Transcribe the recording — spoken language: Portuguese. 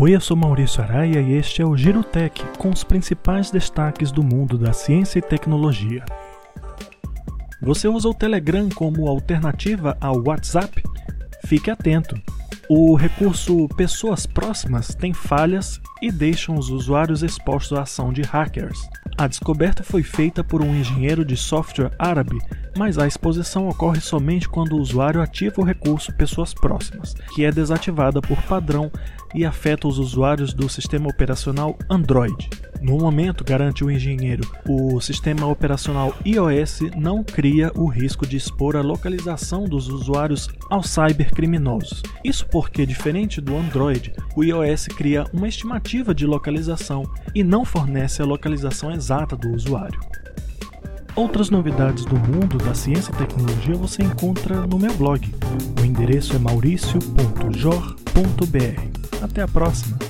Oi, eu sou Maurício Araia e este é o Girotech com os principais destaques do mundo da ciência e tecnologia. Você usa o Telegram como alternativa ao WhatsApp? Fique atento! O recurso Pessoas Próximas tem falhas e deixa os usuários expostos à ação de hackers. A descoberta foi feita por um engenheiro de software árabe, mas a exposição ocorre somente quando o usuário ativa o recurso Pessoas Próximas, que é desativada por padrão e afeta os usuários do sistema operacional Android. No momento, garante o engenheiro, o sistema operacional iOS não cria o risco de expor a localização dos usuários aos cybercriminosos. Isso porque, diferente do Android, o iOS cria uma estimativa de localização e não fornece a localização exata do usuário. Outras novidades do mundo da ciência e tecnologia você encontra no meu blog. O endereço é mauricio.jor.br. Até a próxima!